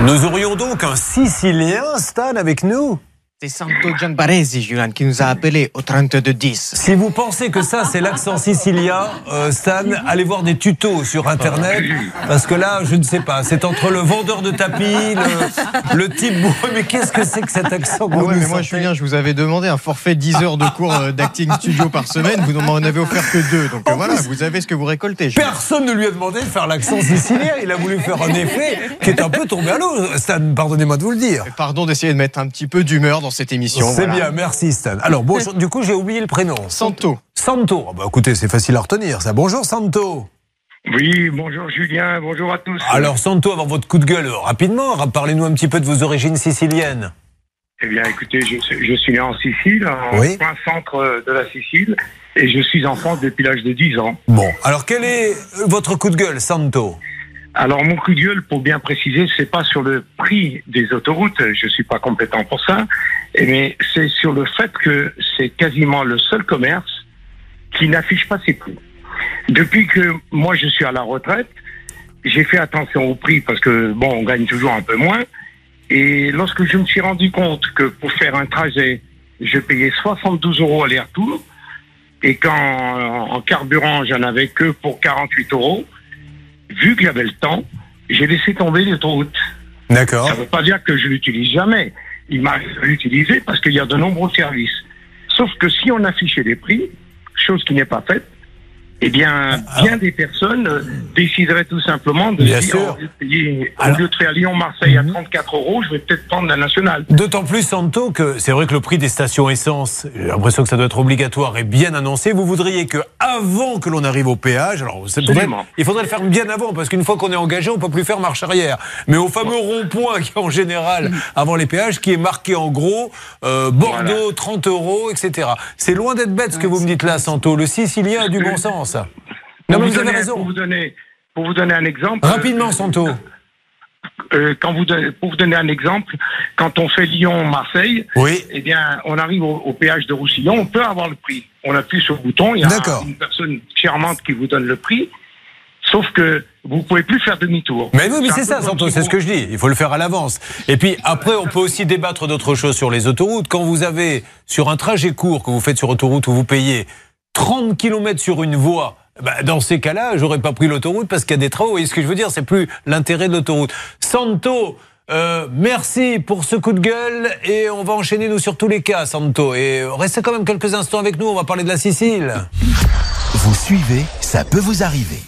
Nous aurions donc un Sicilien, Stan, avec nous C'est Santo Gianbaresi, Julien, qui nous a appelés au 3210. Si vous pensez que ça, c'est l'accent sicilien, euh, Stan, allez voir des tutos sur Internet. Parce que là, je ne sais pas, c'est entre le vendeur de tapis, le, le type bourré. Mais qu'est-ce que c'est que cet accent que Ah ouais, mais moi, Julien, je vous avais demandé un forfait 10 heures de cours euh, d'acting studio par semaine. Vous n'en avez offert que deux. Donc euh, voilà, vous avez ce que vous récoltez. Julien. Personne ne lui a demandé de faire l'accent sicilien. Il a voulu faire un effet qui est un peu tombé à l'eau. Stan, pardonnez-moi de vous le dire. Pardon d'essayer de mettre un petit peu d'humeur dans cette émission. C'est voilà. bien, merci Stan. Alors, bonjour, du coup, j'ai oublié le prénom. Santo. Santo. Ah bah, écoutez, c'est facile à retenir ça. Bonjour Santo. Oui, bonjour Julien, bonjour à tous. Alors Santo, avant votre coup de gueule, rapidement, parlez-nous un petit peu de vos origines siciliennes. Eh bien, écoutez, je, je suis né en Sicile, en Oui. plein centre de la Sicile, et je suis en France depuis l'âge de 10 ans. Bon, alors quel est votre coup de gueule, Santo? Alors, mon coup de gueule, pour bien préciser, c'est pas sur le prix des autoroutes, je suis pas compétent pour ça, eh, mais c'est sur le fait que c'est quasiment le seul commerce qui n'affiche pas ses prix. Depuis que moi je suis à la retraite, j'ai fait attention au prix parce que bon, on gagne toujours un peu moins. Et lorsque je me suis rendu compte que pour faire un trajet, je payais 72 euros aller-retour, et qu'en en carburant, j'en avais que pour 48 euros, vu que j'avais le temps, j'ai laissé tomber l'autoroute. D'accord. Ça ne veut pas dire que je l'utilise jamais. Il de l'utiliser parce qu'il y a de nombreux services. Sauf que si on affichait les prix, chose qui n'est pas faite, eh bien, bien des personnes euh, décideraient tout simplement de Bien dire, sûr. au lieu de payer- Alors- au lieu de faire Lyon-Marseille à 34 euros, je vais peut-être prendre la nationale. D'autant plus, Santo, que c'est vrai que le prix des stations essence, j'ai l'impression que ça doit être obligatoire et bien annoncé. Vous voudriez que, avant que l'on arrive au péage, alors Absolument. il faudrait le faire bien avant, parce qu'une fois qu'on est engagé, on peut plus faire marche arrière. Mais au fameux rond-point qui est en général avant les péages, qui est marqué en gros euh, Bordeaux 30 euros, etc. C'est loin d'être bête ce que vous me dites là, Santo. Le Sicilien a du bon sens. Non, Pour mais vous vous avez donner- raison. Pour vous donner, pour vous donner un exemple. Rapidement, euh, Santo. euh, quand vous donnez- pour vous donner un exemple, quand on fait Lyon-Marseille, Oui. eh bien, on arrive au, au péage de Roussillon, on peut avoir le prix. On appuie sur le bouton, il y a une personne charmante qui vous donne le prix, sauf que vous pouvez plus faire demi-tour. Mais oui, mais c'est ça, Santo, c'est ce que je dis. Il faut le faire à l'avance. Et puis après, on peut aussi débattre d'autres choses sur les autoroutes. Quand vous avez, sur un trajet court que vous faites sur autoroute où vous payez 30 km sur une voie, bah, dans ces cas-là, j'aurais pas pris l'autoroute parce qu'il y a des travaux. Vous voyez ce que je veux dire? C'est plus l'intérêt de l'autoroute. Santo, euh, merci pour ce coup de gueule et on va enchaîner nous sur tous les cas, Santo. Et restez quand même quelques instants avec nous. On va parler de la Sicile. Vous suivez, ça peut vous arriver.